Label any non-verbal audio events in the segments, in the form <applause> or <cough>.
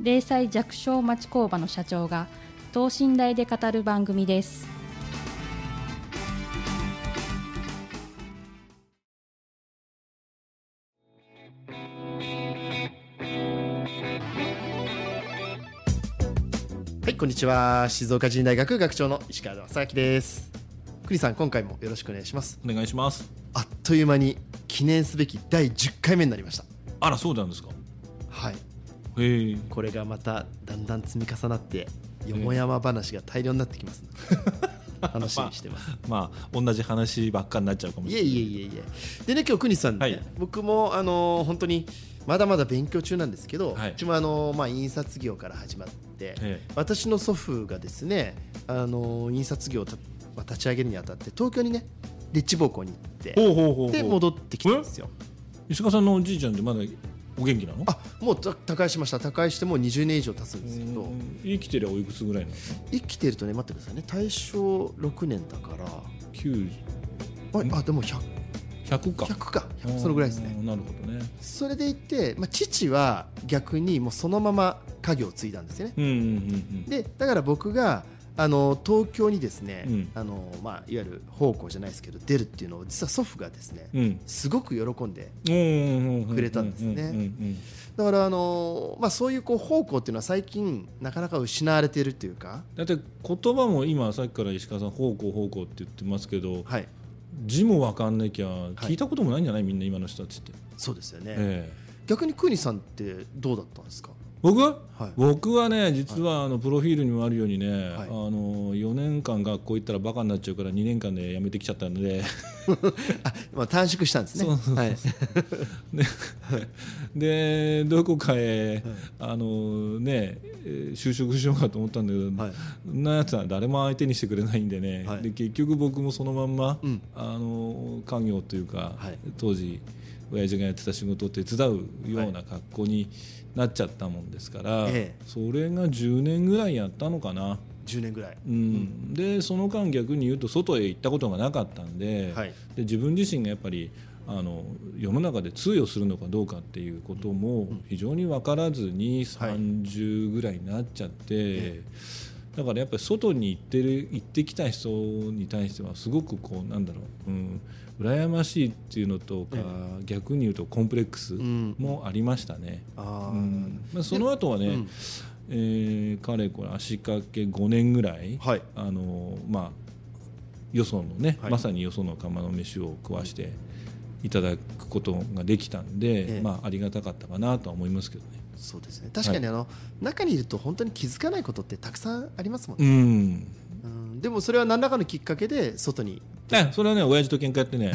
零細弱小町工場の社長が等身大で語る番組ですはい、こんにちは。静岡人大学学長の石川正明です。栗さん、今回もよろしくお願いします。お願いしますあっという間に記念すべき第10回目になりました。あらそうなんですかはい、これがまただんだん積み重なって、よもやま話が大量になってきます、<laughs> 楽ししてます。まあ同じ話ばっかになっちゃうかもしれない。いえいえいえいえ。でね、今日国さんね、はい。僕もあのー本当にまだまだ勉強中なんですけど、はい。うちもあのーまあ印刷業から始まって、ええ。私の祖父がですね、あのー印刷業を立ち上げるにあたって東京にね立地奉公に行ってで戻ってきたんですよ。石川さんのおじいちゃんってまだお元気なの？あもうた他界しました。他界してもう20年以上経つんですけど。うん。生きてりゃおいくつぐらいなの？生きてるとね待ってくださいね。大正6年だから。9ああでも 100, 100か。100か。100そのぐらいですね。なるほどね。それでいて、まあ、父は逆にもうそのまま家業を継いだんですよね。うんうんうんうん。でだから僕があの東京にですね、うん。あのまあ、いわゆる奉公じゃないですけど出るっていうのを実は祖父がですね、うん。すごく喜んでくくれたんですね。だからあの、まあ、そういうこう奉公っていうのは最近なかなか失われているというか、だって言葉も今さっきから石川さん方向方向って言ってますけどはい、字も分かんなきゃ聞いたこともないんじゃない？みんな今の人たちって、そうですよね、ええ。逆に邦さんってどうだったんですか？僕、は？い。僕はね実はあのプロフィールにもあるようにね、はい。あの4年間学校行ったらバカになっちゃうから2年間で辞めてきちゃったので。<laughs> あ、まあ、短縮したんですね。でどこかへ、あのねえー就職しようかと思ったんだけど、はい。そんなやつは誰も相手にしてくれないんでね、はい。で結局僕もそのまんま、うん。あの家業というか、はい。当時親父がやってた仕事を手伝うような格好になっちゃったもんですから、ええ。それが10年ぐらいやったのかな。10年ぐらい、うん、でその間逆に言うと外へ行ったことがなかったんで,、はい。で自分自身がやっぱりあの世の中で通用するのかどうかっていうことも非常に分からずにはい。30ぐらいになっちゃって、だからやっぱり外に行ってる行ってきた人に対してはすごくこうなんだろう、うん、羨ましいっていうのとか、逆に言うとコンプレックスん。もありましたね。うん。まあ、その後はね、うん。えー、かれこれ足掛け5年ぐらい、はい。あのまあ、よそのね、はい。まさによその釜の飯を食わしていただくことができたんで、ええ。まあ、ありがたかったかなとは思いますけどね。そうですね。確かにあの、中にいると本当に気づかないことってたくさんありますもんね、うん。うん。でもそれは何らかのきっかけで外に。えそれはね親父と喧嘩やってね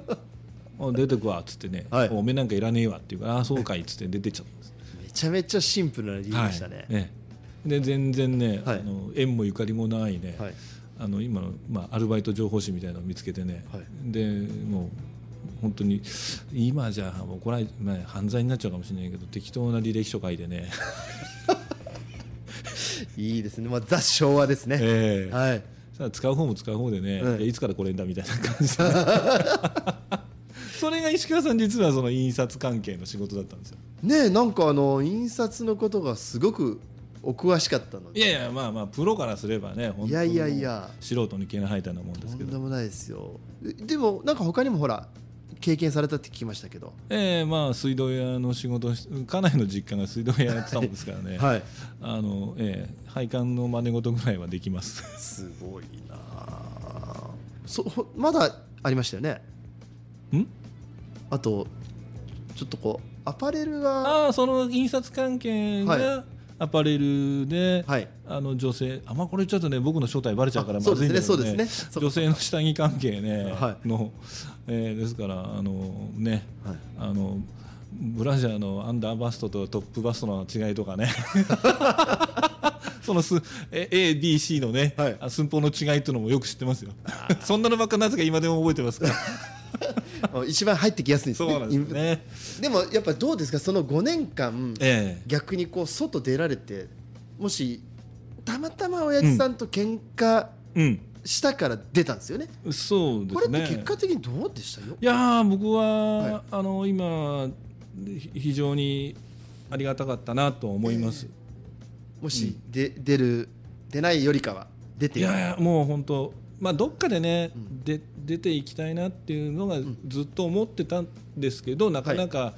<laughs> お出てくわっつってね、はいおめえなんかいらねえわっていうからああそうかいっつって出てっちゃったんです。めちゃめちゃシンプルな理由でしたね、はいええで全然ね、はい。あの縁もゆかりもないね、はい。あの今の、まあ、アルバイト情報誌みたいなのを見つけてね、はい。でもう本当に今じゃ怒られ、まあ、犯罪になっちゃうかもしれないけど適当な履歴書書いてね、<laughs> いいですね、まあ、ザ昭和ですね、ええ。はい、さあ使う方も使う方でね、うん。いやいつからこれんだみたいな感じで。<laughs> それが石川さん実はその印刷関係の仕事だったんですよ。ねえなんかあの印刷のことがすごくお詳しかったので。いやいやまあまあプロからすればねいやいやいや。素人に毛の生えたようなもんですけど。とんでもないですよ。ででもなんか他にもほら経験されたって聞きましたけど。ええまあ水道屋の仕事家内の実家が水道屋やってたもんですからね、<laughs> はい。あのええ配管の真似事ぐらいはできます。すごいな。あそほまだありましたよね。ん？あとちょっとこうアパレルが。ああその印刷関係はがアパレルで、はい。あの女性あんまこれちょっとね僕の正体バレちゃうからあまずいんだけどねね。そ女性の下着関係ね、はい。の、えーですからあのね、はい。あのブラジャーのアンダーバストとトップバストの違いとかね。<laughs> そのすえ ABC のね、はい。あ寸法の違いっていうのもよく知ってますよ。<laughs> そんなのばっかなぜか今でも覚えてますから。あ <laughs> 一番入ってきやすいんですね。そうですね。でもやっぱどうですかその5年間え逆にこう外出られてもしたまたま親父さんと喧嘩えしたから出たんですよね、うんそうですね。これって結果的にどうでしたよ？いやー僕は、はい。あの今ひ非常にありがたかったなと思います、もし、で出る出ないよりかは出て。いやいやもう本当まあどっかでね、うん。で出ていきたいなっていうのがずっと思ってたんですけど、なかなか、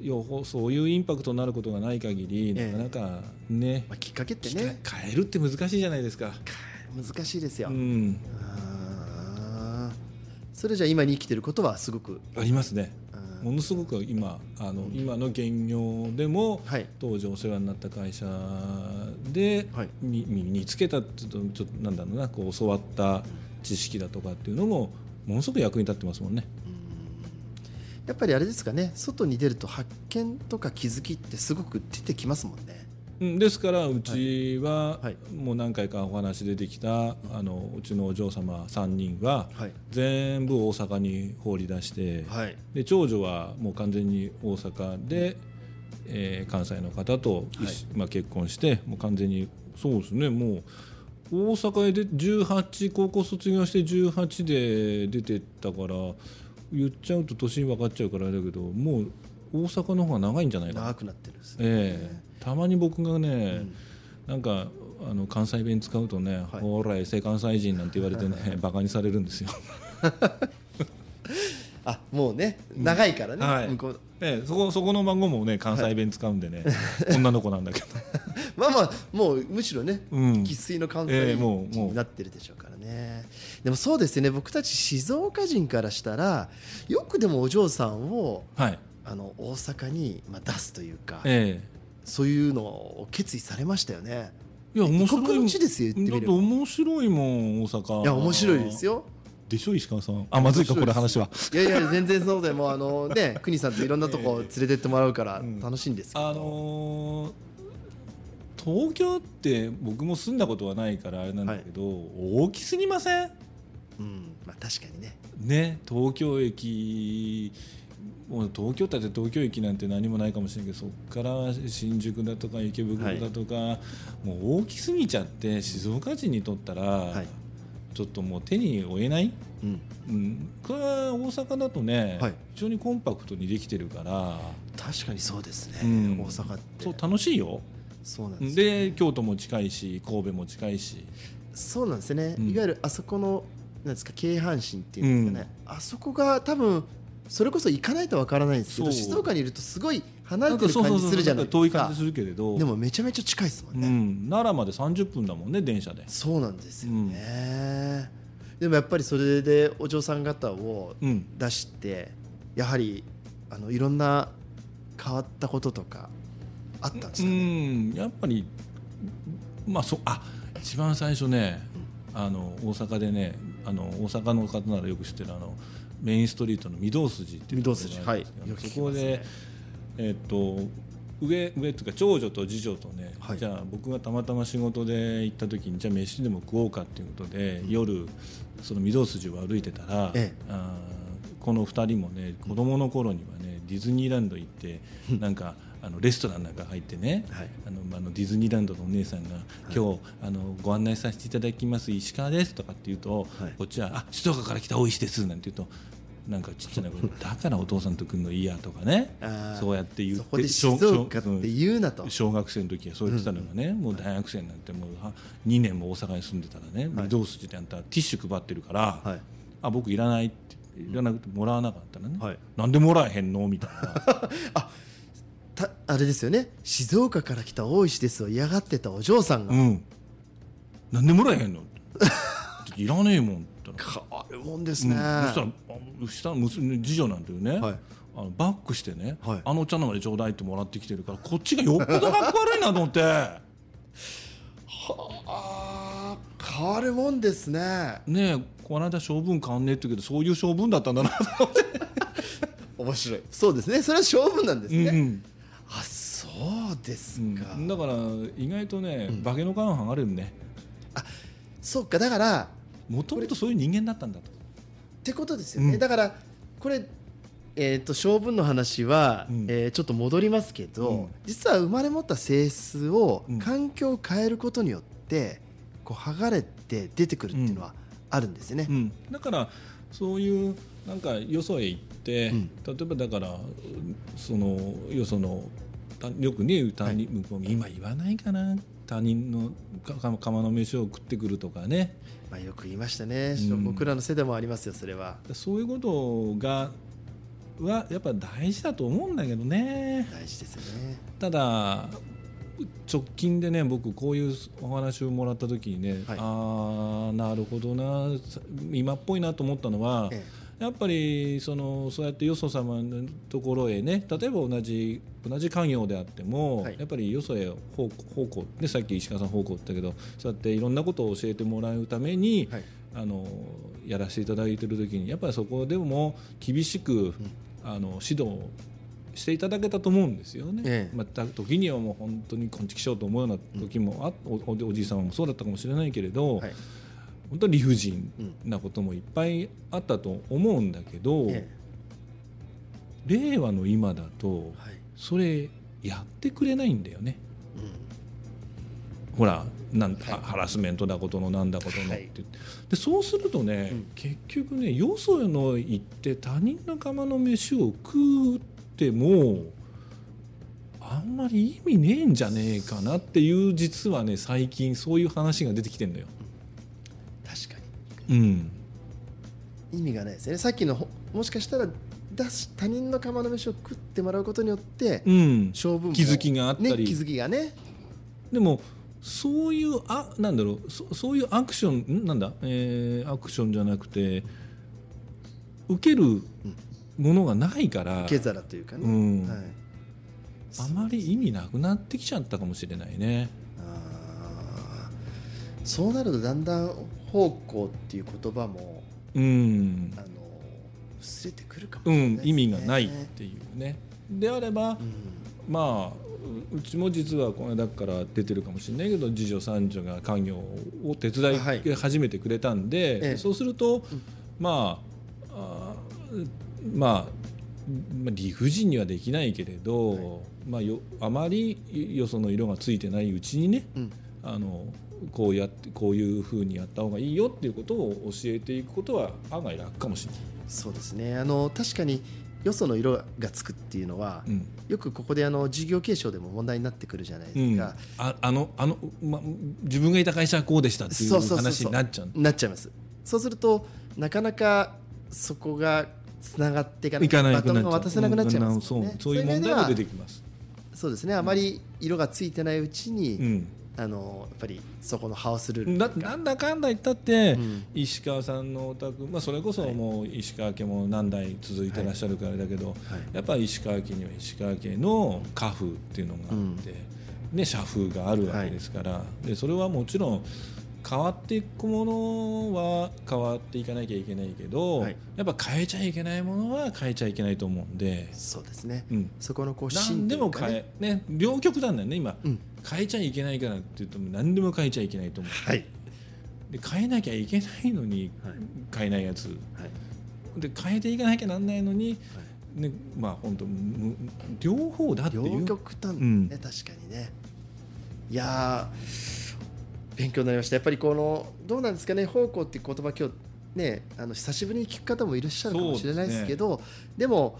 よほそういうインパクトになることがない限り、ええ。なかなかねまあ、きっかけってきね変えるって難しいじゃないですか。難しいですよ、うん、それじゃ今に生きてることはすごくありますね。ものすごく今あの今の現業でも、はい。当時お世話になった会社で、はい。み身につけたっていうとちょっとなんだろうなこう教わった知識だとかっていうのもものすごく役に立ってますもんね。やっぱりあれですかね外に出ると発見とか気づきってすごく出てきますもんね。うんですからうちははい。もう何回かお話出てきたあのうちのお嬢様3人ははい。全部大阪に放り出してはい。で長女はもう完全に大阪で、えー関西の方とまあ、結婚してもう完全にそうですねもう大阪で18高校卒業して18で出てったから言っちゃうと年分かっちゃうからあれだけどもう大阪の方が長いんじゃないかな。長くなってるんですね、ええたまに僕がね、うん。なんかあの関西弁使うとね「はい。ほらエセ関西人」なんて言われてねバカにされるんですよ。<laughs> あもうね長いからね、はい。向こう。ええそこそこの孫もね関西弁使うんでね、女の子なんだけど。<laughs> まあまあもうむしろねうん。生粋の関ええ西もうもう。になってるでしょうからね、でもそうですよね僕たち静岡人からしたらよくでもお嬢さんをはい。あの大阪に、まあ、出すというか、えそういうのを決意されましたよね。えいや面白い。ですよだって面白いもん大阪いや面白いですよ。でしょ石川さんあまずいかこれ話は。いやいや全然そうでもうあの <laughs> ね国さんといろんなとこ連れてってもらうから楽しいんですけど、あのー東京って僕も住んだことはないからあれなんだけど、大きすぎません？うんまあ確かにね。ね東京駅もう東京だって東京駅なんて何もないかもしれないけどそこから新宿だとか池袋だとか、もう大きすぎちゃって静岡人にとったら、はい。ちょっともう手に負えない、うん。うん、これは大阪だとね、はい。非常にコンパクトにできてるから。確かにそうですね、うん。大阪って。そう楽しいよ。そうなんですよ。で京都も近いし神戸も近いし。そうなんですね、うん。いわゆるあそこのなんですか京阪神っていうんですかね、あそこが多分それこそ行かないとわからないんですけど静岡にいるとすごい離れてる感じするじゃないですか。遠い感じするけれど。でもめちゃめちゃ近いですもんね、うん、奈良まで30分だもんね電車で。そうなんですよね、でもやっぱりそれでお嬢さん方をうん。出してやはりあのいろんな変わったこととかあったんですうかね、ん。やっぱりまあそあ一番最初ねあの大阪でねあの大阪の方ならよく知ってるあのメインストリートの御堂筋っていうところがあるんですけどはい。そこでえっと上上っていうか長女と次女とね、はい。じゃあ僕がたまたま仕事で行った時にじゃあ飯でも食おうかっていうことで、夜その御堂筋を歩いてたら、ええ。あーこの2人もね子供の頃にはねディズニーランド行ってなんかあのレストランなんか入ってね、はい。あのあのディズニーランドのお姉さんが「今日あのご案内させていただきます石川です」とかって言うと、はい。こっちは「あ静岡から来た大石です」なんて言うと。なんかちっちゃな声でだからお父さんと来るのいいやとかね。そうやって言ってそこで静岡って言うなと、小学生の時はそう言ってたのがね、もう大学生になってもうは2年も大阪に住んでたらね、はい。御堂筋であんたティッシュ配ってるから、はい。あ僕いらないっていらなくてもらわなかったらね、はい。なんでもらえへんのみたいな。<laughs> たあれですよね。静岡から来た大石ですを嫌がってたお嬢さんが、うん。なんでもらえへんの？<laughs> いらねえもんって変わるもんですうん。ね、そしたらあ下の娘次女なんていうね、はい。あのバックしてね、はい。あのお茶のまでちょうだいってもらってきてるからこっちがよっぽどかっこ悪いなと思って。あー変わるもんですね。ねえこの間性分変わんねえって言うけどそういう性分だったんだなと思って。面白い。そうですね。それは勝負なんですね、うんあそうですうん。か、だから意外とね、うん。化けの皮が剥がれるねそうかだからもともとそういう人間だったんだと。ってことですよね、うん。だからこれえー、と性分の話は、うん。えーちょっと戻りますけど、うん。実は生まれ持った性質をうん。環境を変えることによってこう剥がれて出てくるっていうのはあるんですよね。うん、だからそういうなんかよそへ行って、うん。例えばだからそのよそのたよくね言う他人、向こう今言わないかな他人の釜の飯を食ってくるとかね。まあ、よく言いましたね、うん。僕らの世代もありますよそれは。そういうことがはやっぱ大事だと思うんだけどね。大事ですよね。ただ直近でね僕こういうお話をもらった時にね、はい。ああなるほどな今っぽいなと思ったのは、えやっぱりそのそうやってよそ様のところへね例えば同じ同じ家業であっても、はい。やっぱりよそへ方向方向ねさっき石川さん方向って言ったけどそうやっていろんなことを教えてもらうために、はい。あのやらせていただいている時にやっぱりそこでも厳しく、あの指導していただけたと思うんですよね。ええ。また時にはもう本当にこんちきしようと思うような時もあ、おおおじい様もそうだったかもしれないけれど、はい本当に理不尽なこともいっぱいあったと思うんだけど、え令和の今だとえはい。それやってくれないんだよね。うん。ほらなんはい。ハハラスメントだことのなんだことのって、はい。でそうするとね、うん。結局ねよその行って他人の釜の飯を食ってもあんまり意味ねえんじゃねえかなっていう実はね最近そういう話が出てきてんのよ。うん、に意味がないですね。さっきのほもしかしたら出し他人の釜の飯を食ってもらうことによって、うん、勝負も気づきがあったり。ね、気づきがね。でもそういうあなんだろう。そそういうアクションんなんだ、えーアクションじゃなくて受けるものがないから、受け皿というかね、うん。はい、あまり意味なくなってきちゃったかもしれないね。そうなるとだんだん方向っていう言葉もうん。あの薄れてくるかもしうん、意味がないっていうね。であれば、うん。まあううちも実はこの間から出てるかもしれないけど次女三女が家業を手伝はい。い始めてくれたんで、ええ。そうすると、うん。まああーまあまあ理不尽にはできないけれど、まあ、よあまりよその色がついてないうちにねうんあのこうやってこういうふうにやった方がいいよっていうことを教えていくことは案外楽かもしれない。そうですね。あの確かによその色がつくっていうのは、うん。よくここであの事業継承でも問題になってくるじゃないうん、ですか、ああのあの、ま、自分がいた会社はこうでしたっていう話になっちゃう。なっちゃいます。そうするとなかなかそこがつながっていかない。バトンが渡せなくなっちゃいますそうそういう問題も出てきます。そうですねあまり色がついてないうちに、うんあのやっぱりそこのハウスルールなというか。なんだかんだ言ったって、うん。石川さんのお宅、まあ、それこそもう石川家も何代続いてらっしゃるからだけど、はい。やっぱり石川家には石川家の家風っていうのがあって、ね、社風があるわけですから、でそれはもちろん変わっていくものは変わっていかなきゃいけないけど、はい。やっぱ変えちゃいけないものは変えちゃいけないと思うんで、そうですね、うん、そこのこう何芯とでも変え、ね、両極端だよね今、うん。変えちゃいけないからって言っても何でも変えちゃいけないと思う、はい。で変えなきゃいけないのにはい。変えないやつ。はい。で変えていかなきゃなんないのに、ね、まあ本当む両方だってい両う極端ね、うん。確かにね。いやー勉強になりました。やっぱりこのどうなんですかね方向っていう言葉今日ねあの久しぶりに聞く方もいらっしゃるかもしれないですけどでも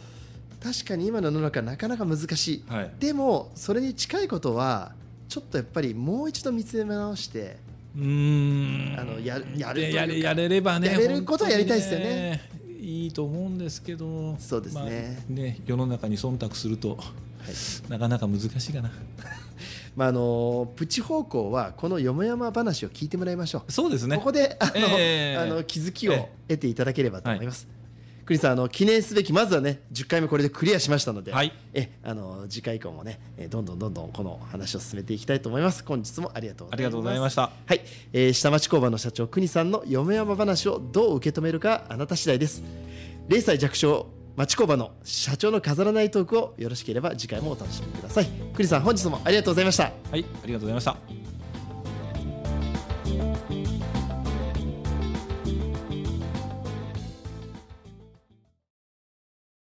確かに今の世の中なかなか難しい。はい。でもそれに近いことはちょっとやっぱりもう一度見つめ直してうーん。あのややるやれやれればねやれることはやりたいですよねいいと思うんですけど。そうですね。まあね世の中に忖度するとはい。なかなか難しいかな <laughs> まああのプチ方向はこのよもやま話を聞いてもらいましょう。そうですね。ここであの、ええあの気づきをえ得ていただければと思います。クリスさんあの記念すべきまずはね10回目これでクリアしましたので、はい。えあの次回以降もねえどんどんどんどんこの話を進めていきたいと思います。本日もありがとうございます。ありがとうございました。はい、えー下町工場の社長国さんの嫁山話をどう受け止めるかあなた次第です。0歳弱小町工場の社長の飾らないトークをよろしければ次回もお楽しみください。栗さん本日もありがとうございました。はいありがとうございました。